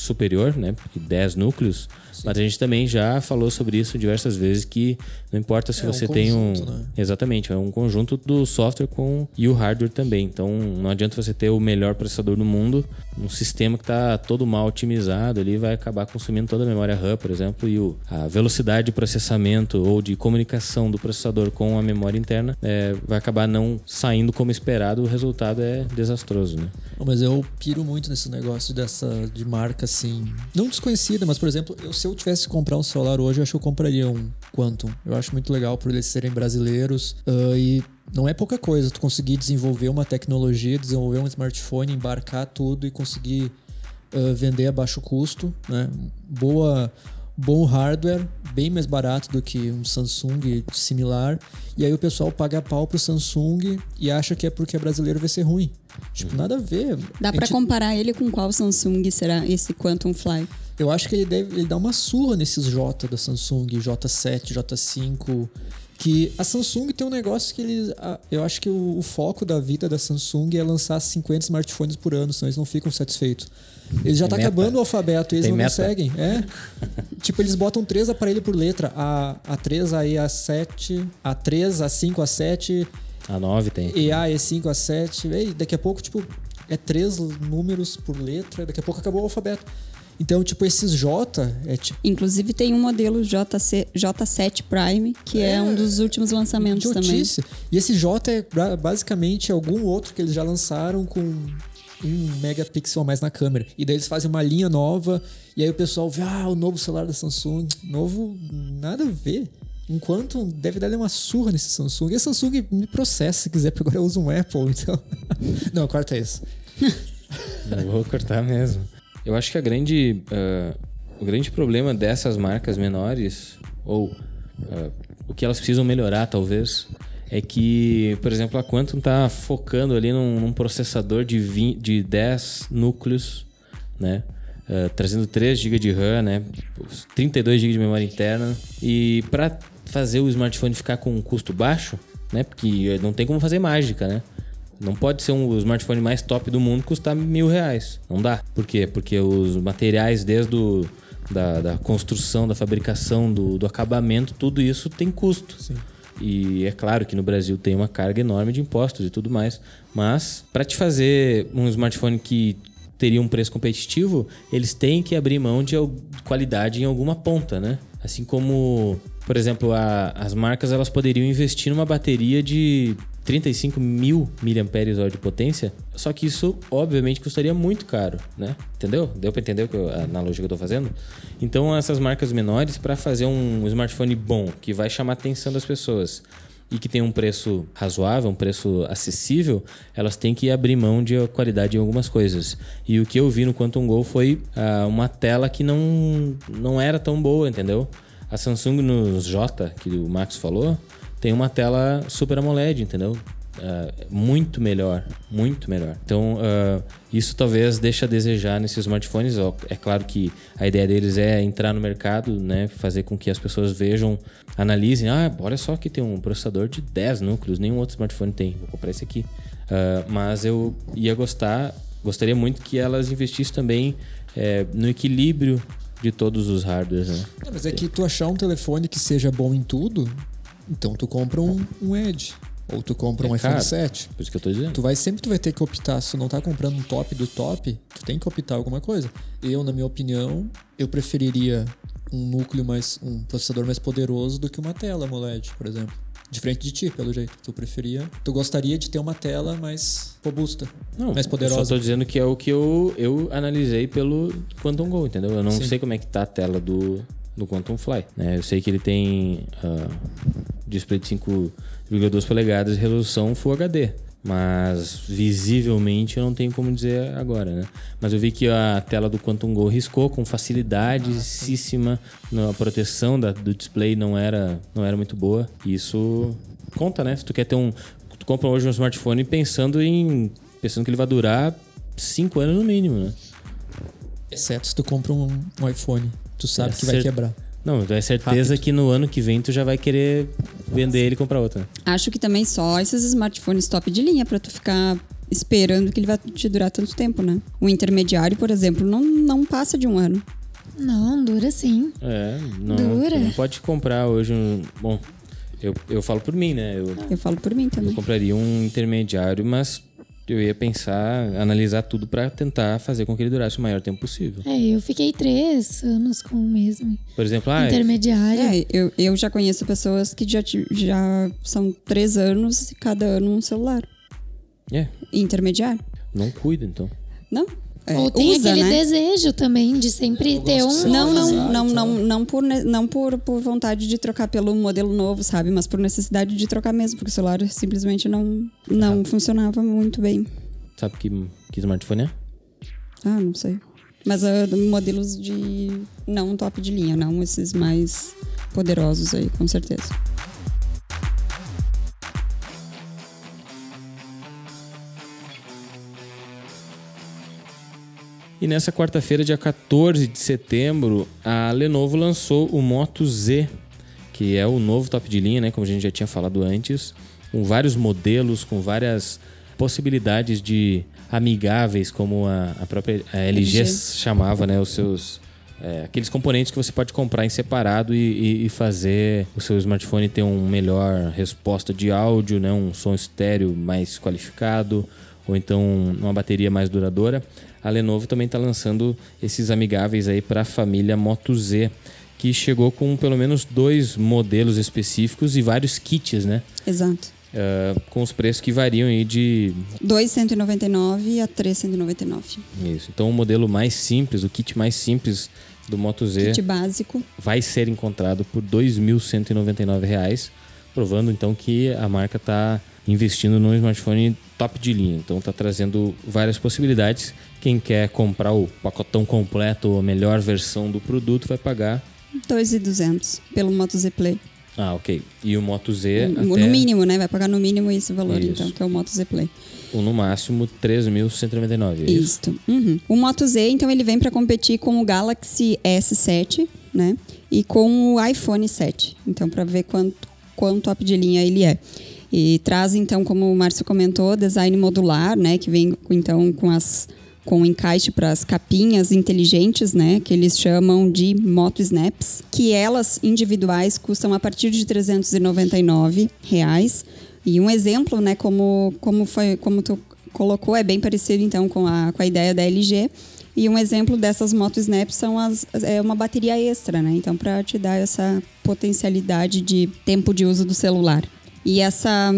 superior, né? Porque 10 núcleos. Mas a gente também já falou sobre isso diversas vezes que não importa se É um você tem um. né? Exatamente, é um conjunto do software com e o hardware também. Então não adianta você ter o melhor processador do mundo, um sistema que está todo mal otimizado ali vai acabar consumindo toda a memória RAM, por exemplo, e o, a velocidade de processamento ou de comunicação do processador com a memória interna é, vai acabar não saindo como esperado. O resultado é desastroso, né? Mas eu piro muito nesse negócio dessa de marca assim, não desconhecida, mas por exemplo, eu, se eu tivesse que comprar um celular hoje, eu acho que eu compraria um Quantum. Eu acho muito legal por eles serem brasileiros ah, e não é pouca coisa tu conseguir desenvolver uma tecnologia, desenvolver um smartphone, embarcar tudo e conseguir ah, vender a baixo custo, né? Boa bom hardware, bem mais barato do que um Samsung similar. E aí o pessoal paga pau pro Samsung e acha que é porque é brasileiro vai ser ruim. Tipo, nada a ver. Dá A pra gente- comparar ele com qual Samsung será esse Quantum Fly? Eu acho que ele deve ele dá uma surra nesses J da Samsung, J7, J5. Que a Samsung tem um negócio que eles. Eu acho que o, o foco da vida da Samsung é lançar 50 smartphones por ano, senão eles não ficam satisfeitos. Eles já tá meta. acabando o alfabeto, eles Tem não meta. conseguem. É. tipo, eles botam três aparelhos por letra. A, A3, a E7, A3, A5, A7, A 9 tem. EA, E5, A7. Ei, daqui a pouco, tipo, é três números por letra, daqui a pouco acabou o alfabeto. Então, tipo, esses J é tipo. Inclusive tem um modelo JC, J7 Prime, que é, É, um dos últimos lançamentos também. idiotice. E esse J é ba- basicamente algum outro que eles já lançaram com um megapixel a mais na câmera. E daí eles fazem uma linha nova, e aí o pessoal vê, ah, o novo celular da Samsung. Novo, nada a ver. Enquanto deve dar uma surra nesse Samsung. E a Samsung me processa se quiser, porque agora eu uso um Apple, então. Não, corta isso. Vou cortar mesmo. Eu acho que a grande, ah, o grande problema dessas marcas menores, ou ah, o que elas precisam melhorar, talvez, é que, por exemplo, a Quantum está focando ali num, num processador de, 20, de 10 núcleos, né? Ah, trazendo 3 GB de RAM, né? 32 GB de memória interna. E para fazer o smartphone ficar com um custo baixo, né? Porque não tem como fazer mágica, né? Não pode ser um o smartphone mais top do mundo custar mil reais. Não dá. Por quê? Porque os materiais, desde o, da, da construção, da fabricação, do, do acabamento, tudo isso tem custo. E é claro que no Brasil tem uma carga enorme de impostos e tudo mais. Mas para te fazer um smartphone que teria um preço competitivo, eles têm que abrir mão de al- qualidade em alguma ponta, né? Assim como, por exemplo, a- as marcas elas poderiam investir numa bateria de 35 mil hora de potência, só que isso obviamente custaria muito caro, né? Entendeu? Deu para entender a analogia que eu tô fazendo? Então essas marcas menores para fazer um smartphone bom que vai chamar a atenção das pessoas e que tem um preço razoável, um preço acessível, elas têm que abrir mão de qualidade em algumas coisas. E o que eu vi no Quantum Go foi ah, uma tela que não, não era tão boa, entendeu? A Samsung nos J, que o Max falou, tem uma tela Super AMOLED, entendeu? Uh, muito melhor, muito melhor. Então, uh, isso talvez deixe a desejar nesses smartphones. É claro que a ideia deles é entrar no mercado, né, fazer com que as pessoas vejam, analisem. Ah, olha só que tem um processador de 10 núcleos, nenhum outro smartphone tem. Vou comprar esse aqui. Uh, mas eu ia gostar, gostaria muito que elas investissem também é, no equilíbrio de todos os hardwares. Né? Não, mas é que tu achar um telefone que seja bom em tudo, então tu compra um, um Edge. Ou tu compra é um caro, iPhone 7. Por isso que eu tô dizendo. Tu vai sempre tu vai ter que optar. Se tu não tá comprando um top do top, tu tem que optar alguma coisa. Eu, na minha opinião, eu preferiria um núcleo mais. um processador mais poderoso do que uma tela AMOLED, por exemplo. Diferente de ti, pelo jeito. Tu preferia. Tu gostaria de ter uma tela mais robusta. Não, mais poderosa. Eu só tô dizendo que é o que eu, eu analisei pelo Quantum Go, entendeu? Eu não Sim. sei como é que tá a tela do, do Quantum Fly. Né? Eu sei que ele tem uh, display de 5,2 polegadas e resolução Full HD. Mas visivelmente eu não tenho como dizer agora, né? Mas eu vi que a tela do Quantum Go riscou com facilidadíssima. Ah, a proteção da, do display não era, não era muito boa. Isso conta, né? Se tu quer ter um. Tu compra hoje um smartphone pensando em. pensando que ele vai durar 5 anos no mínimo, né? Exceto se tu compra um, um iPhone. Tu sabe é que vai quebrar. Não, é certeza Rápido. que no ano que vem tu já vai querer vender ele e comprar outro. Né? Acho que também só esses smartphones top de linha para tu ficar esperando que ele vai te durar tanto tempo, né? O intermediário, por exemplo, não, não passa de um ano. Não, dura sim. É, não, dura. não pode comprar hoje um. Bom, eu, eu falo por mim, né? Eu, eu falo por mim também. Eu compraria um intermediário, mas eu ia pensar, analisar tudo para tentar fazer com que ele durasse o maior tempo possível. É, eu fiquei três anos com o mesmo. Por exemplo, ah, intermediário. É, eu, eu já conheço pessoas que já, já são três anos e cada ano um celular. É. Intermediário. Não cuida, então. Não, é, Ou tem usa, aquele né? desejo também de sempre ter um. Não, não, não, não, não, por, não por, por vontade de trocar pelo modelo novo, sabe? Mas por necessidade de trocar mesmo, porque o celular simplesmente não, não funcionava muito bem. Sabe que, que smartphone é? Ah, não sei. Mas uh, modelos de. Não top de linha, não esses mais poderosos aí, com certeza. E nessa quarta-feira, dia 14 de setembro, a Lenovo lançou o Moto Z, que é o novo top de linha, né, como a gente já tinha falado antes, com vários modelos, com várias possibilidades de amigáveis, como a, a própria a LG, LG, chamava, né, os seus é, aqueles componentes que você pode comprar em separado e, e, e, fazer o seu smartphone ter uma melhor resposta de áudio, né, um som estéreo mais qualificado ou então uma bateria mais duradoura a Lenovo também está lançando esses amigáveis aí para a família Moto Z, que chegou com pelo menos dois modelos específicos e vários kits, né? Exato. Uh, com os preços que variam aí de 2,199 a 3,199. Isso. Então o modelo mais simples, o kit mais simples do Moto Z, kit básico, vai ser encontrado por R$ 2.199, provando então que a marca está investindo num smartphone top de linha. Então está trazendo várias possibilidades. Quem quer comprar o pacotão completo ou a melhor versão do produto vai pagar 2.200 pelo Moto Z Play. Ah, ok. E o Moto Z. No, até... mínimo, né? Vai pagar no mínimo esse valor, Isso. então, que é o Moto Z Play. Ou no máximo 3.199. É isso. Uhum. O Moto Z, então, ele vem para competir com o Galaxy S7, né? E com o iPhone 7. Então, para ver quanto, quanto top de linha ele é. E traz, então, como o Márcio comentou, design modular, né? Que vem, então, com as com encaixe para as capinhas inteligentes, né, que eles chamam de Moto Snaps, que elas individuais custam a partir de 399 reais. E um exemplo, né, como como foi como tu colocou, é bem parecido então com a, com a ideia da LG. E um exemplo dessas Moto Snaps são as, é uma bateria extra, né? Então, para te dar essa potencialidade de tempo de uso do celular. E essa,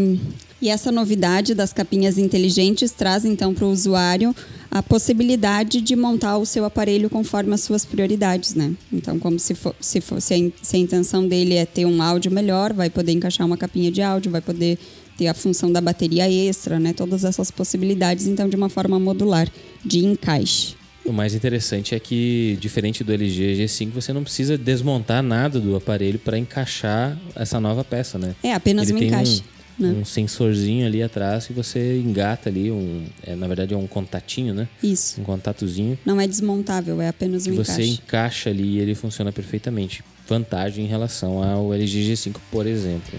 e essa novidade das capinhas inteligentes traz então para o usuário a possibilidade de montar o seu aparelho conforme as suas prioridades, né? Então, como se, for, se, for, se, a, se a intenção dele é ter um áudio melhor, vai poder encaixar uma capinha de áudio, vai poder ter a função da bateria extra, né? Todas essas possibilidades, então, de uma forma modular, de encaixe. O mais interessante é que, diferente do LG G5, você não precisa desmontar nada do aparelho para encaixar essa nova peça, né? É apenas Ele um encaixe. né? um sensorzinho ali atrás e você engata ali um, é, na verdade é um contatinho, né? Isso. Um contatozinho Não é desmontável, é apenas um que você encaixe. encaixa ali e ele funciona perfeitamente. Vantagem em relação ao LG G5, por exemplo.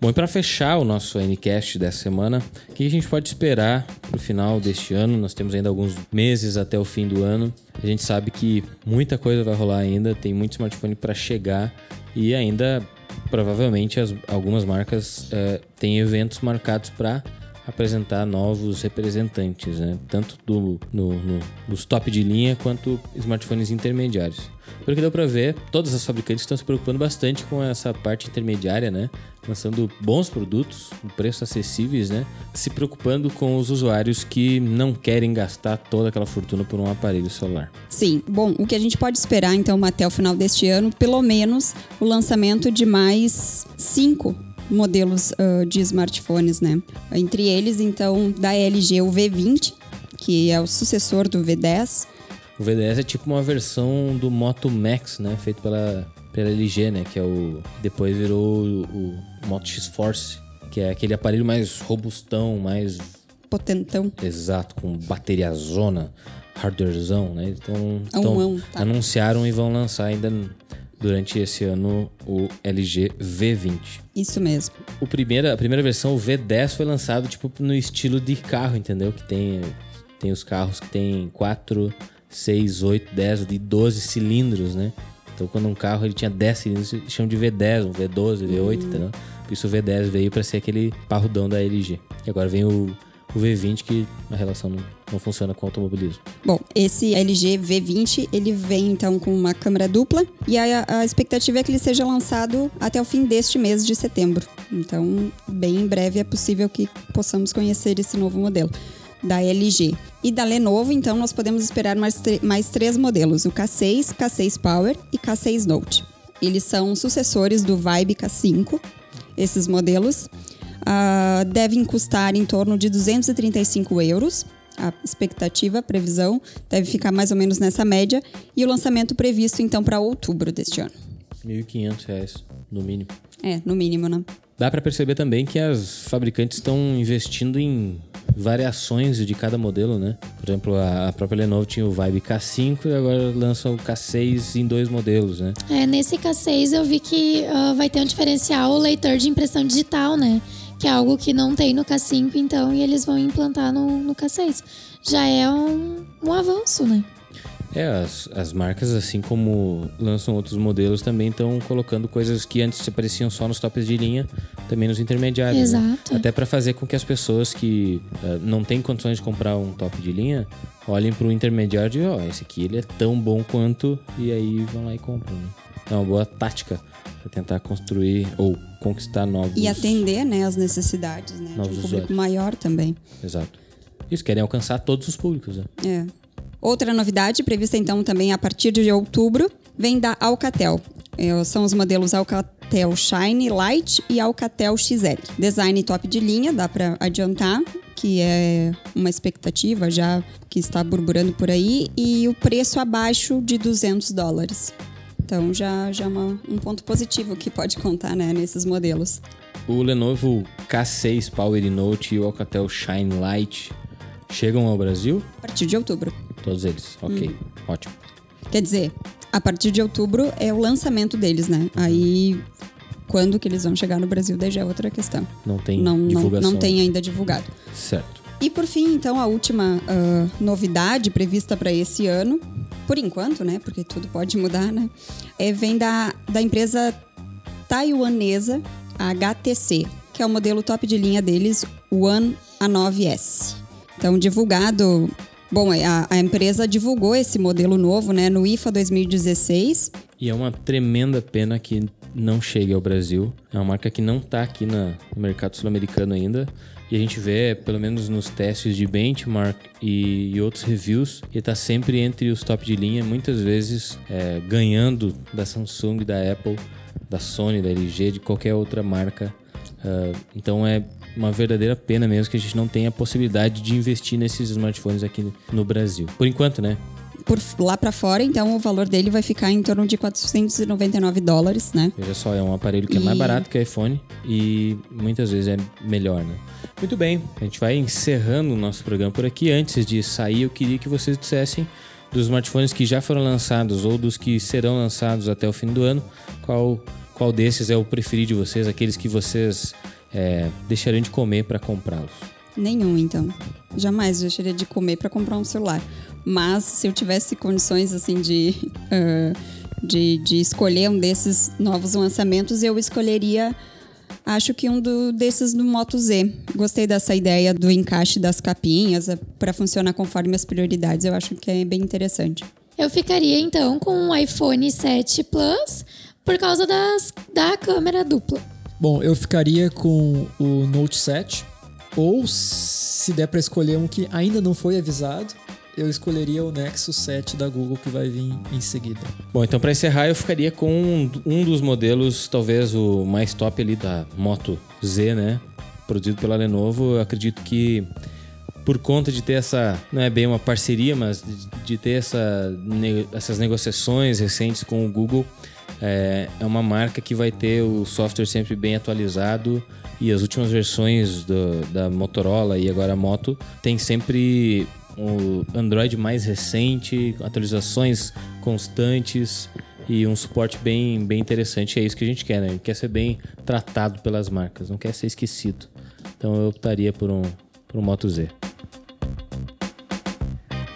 Bom, e para fechar o nosso Ncast dessa semana, o que a gente pode esperar para o final deste ano? Nós temos ainda alguns meses até o fim do ano. A gente sabe que muita coisa vai rolar ainda, tem muito smartphone para chegar e ainda provavelmente as- algumas marcas eh, têm eventos marcados para apresentar novos representantes, né? tanto do, no, no- dos top de linha quanto smartphones intermediários. Pelo que deu para ver, todas as fabricantes estão se preocupando bastante com essa parte intermediária, né? Lançando bons produtos, com preços acessíveis, né? se preocupando com os usuários que não querem gastar toda aquela fortuna por um aparelho celular. Sim, bom, o que a gente pode esperar então até o final deste ano, pelo menos o lançamento de mais cinco modelos ah, de smartphones, né? Entre eles, então, da LG o V20, que é o sucessor do V10. O V10 é tipo uma versão do Moto Max, né? Feito pela, pela LG, né? Que é o. Depois virou o, o Moto X Force, que é aquele aparelho mais robustão, mais Potentão. exato, com bateria zona, hardwarezão, né? Então, Ão, então ão, tá. anunciaram e vão lançar ainda durante esse ano o LG V20. Isso mesmo. O primeira, a primeira versão, o V10, foi lançado tipo no estilo de carro, entendeu? Que tem, tem os carros que tem 4, 6, 8, 10, de 12 cilindros, né? Então quando um carro ele tinha 10 cilindros, eles chamam de V10, um V12, V8, entendeu? Por isso o V10 veio para ser aquele parrudão da LG. E agora vem o, o V20 que a relação não, não funciona com o automobilismo. Bom, esse LG V20, ele vem então com uma câmera dupla e a, a expectativa é que ele seja lançado até o fim deste mês de setembro. Então, bem em breve é possível que possamos conhecer esse novo modelo da LG. E da Lenovo, então, nós podemos esperar mais, mais três modelos, o K6, K6 Power e K6 Note. Eles são sucessores do Vibe K5, esses modelos. ah, devem custar em torno de 235 euros. A expectativa, a previsão, deve ficar mais ou menos nessa média. E o lançamento previsto, então, para outubro deste ano. 1.500 reais, no mínimo. É, no mínimo, né? Dá para perceber também que as fabricantes estão investindo em variações de cada modelo, né? Por exemplo, a própria Lenovo tinha o Vibe K5 e agora lança o K6 em dois modelos, né? É, nesse K6 eu vi que ah, vai ter um diferencial o leitor de impressão digital, né? Que é algo que não tem no K5, então, e eles vão implantar no, no K6. Já é um, um avanço, né? É, as, as marcas, assim como lançam outros modelos, também estão colocando coisas que antes apareciam só nos tops de linha, também nos intermediários. né? Exato. Até para fazer com que as pessoas que ah, não têm condições de comprar um top de linha olhem para o intermediário e ó, esse aqui ele é tão bom quanto, e aí vão lá e compram. Né? É uma boa tática para tentar construir ou conquistar novos. E atender, né, as necessidades, né? De um público usuários. maior também. Exato. Isso, querem alcançar todos os públicos. Né? É. Outra novidade prevista então também a partir de outubro vem da Alcatel. É, são os modelos Alcatel Shine Light e Alcatel XL. Design top de linha, dá para adiantar, que é uma expectativa já que está burburando por aí e o preço abaixo de 200 dólares. Então já já é uma- um ponto positivo que pode contar, né, nesses modelos. O Lenovo K6 Power Note e o Alcatel Shine Light chegam ao Brasil? A partir de outubro. Todos eles. Ok, ótimo. Quer dizer, a partir de outubro é o lançamento deles, né? Aí, quando que eles vão chegar no Brasil, daí já é outra questão. Não tem Não, não, divulgação. não tem ainda divulgado. Certo. E por fim, então, a última ah, novidade prevista para esse ano, por enquanto, né? Porque tudo pode mudar, né? É, vem da, da empresa taiwanesa HTC, que é o modelo top de linha deles, One A9S. Então, divulgado. Bom, a, a empresa divulgou esse modelo novo, né, no IFA 2016. E é uma tremenda pena que não chegue ao Brasil. É uma marca que não está aqui na- no mercado sul-americano ainda. E a gente vê, pelo menos nos testes de benchmark e, e outros reviews, que está sempre entre os top de linha, muitas vezes é, ganhando da Samsung, da Apple, da Sony, da LG, de qualquer outra marca. Ah, então é uma verdadeira pena mesmo que a gente não tenha a possibilidade de investir nesses smartphones aqui no Brasil. Por enquanto, né? por lá para fora, então o valor dele vai ficar em torno de 499 dólares, né? Veja só, é um aparelho que é mais barato que o iPhone e muitas vezes é melhor, né? Muito bem, a gente vai encerrando o nosso programa por aqui. Antes de sair, eu queria que vocês dissessem dos smartphones que já foram lançados ou dos que serão lançados até o fim do ano, qual, qual desses é o preferido de vocês, aqueles que vocês é, deixariam de comer para comprá-los? Nenhum, então. Jamais deixaria de comer para comprar um celular. Mas se eu tivesse condições assim de, uh, de, de escolher um desses novos lançamentos, eu escolheria Acho que um do, desses do Moto Z. Gostei dessa ideia do encaixe das capinhas é, para funcionar conforme as prioridades. Eu acho que é bem interessante. Eu ficaria então com o iPhone 7 Plus por causa das, da câmera dupla. Bom, eu ficaria com o Note 7 ou se der para escolher um que ainda não foi avisado, eu escolheria o Nexus 7 da Google que vai vir em seguida. Bom, então para encerrar eu ficaria com um, dos modelos, talvez o mais top ali da Moto Z, né? Produzido pela Lenovo. Eu acredito que por conta de ter essa, não é bem uma parceria, mas de, de ter essa, essas negociações recentes com o Google, é, é uma marca que vai ter o software sempre bem atualizado e as últimas versões do, da Motorola e agora a Moto tem sempre o Android mais recente, atualizações constantes e um suporte bem, bem interessante. É isso que a gente quer, né? A gente quer ser bem tratado pelas marcas, não quer ser esquecido. Então eu optaria por um, por um Moto Z.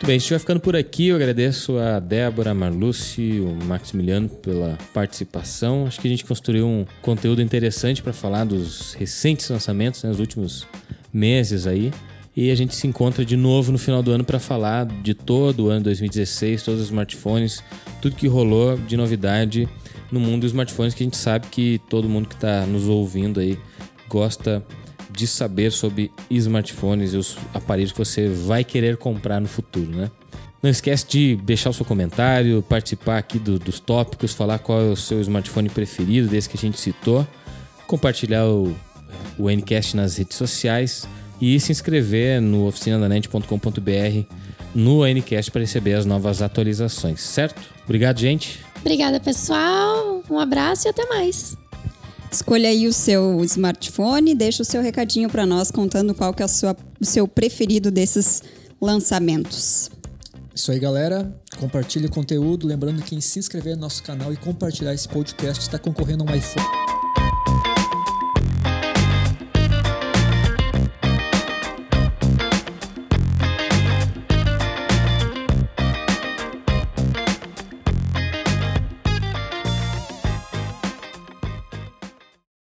Muito bem, a gente vai ficando por aqui. Eu agradeço a Débora, a Marluce, o Maximiliano pela participação. Acho que a gente construiu um conteúdo interessante para falar dos recentes lançamentos, né, nos últimos meses aí. E a gente se encontra de novo no final do ano para falar de todo o ano 2016, todos os smartphones, tudo que rolou de novidade no mundo dos smartphones, que a gente sabe que todo mundo que está nos ouvindo aí gosta de saber sobre smartphones e os aparelhos que você vai querer comprar no futuro, né? Não esquece de deixar o seu comentário, participar aqui do, dos tópicos, falar qual é o seu smartphone preferido, desse que a gente citou, compartilhar o, o Ncast nas redes sociais e se inscrever no oficinadanet.com.br no Ncast para receber as novas atualizações, certo? Obrigado, gente. Obrigada, pessoal. Um abraço e até mais. Escolha aí o seu smartphone, deixa o seu recadinho para nós contando qual que é o seu, o seu preferido desses lançamentos. Isso aí, galera. Compartilhe o conteúdo. Lembrando que se inscrever no nosso canal e compartilhar esse podcast está concorrendo a um iPhone.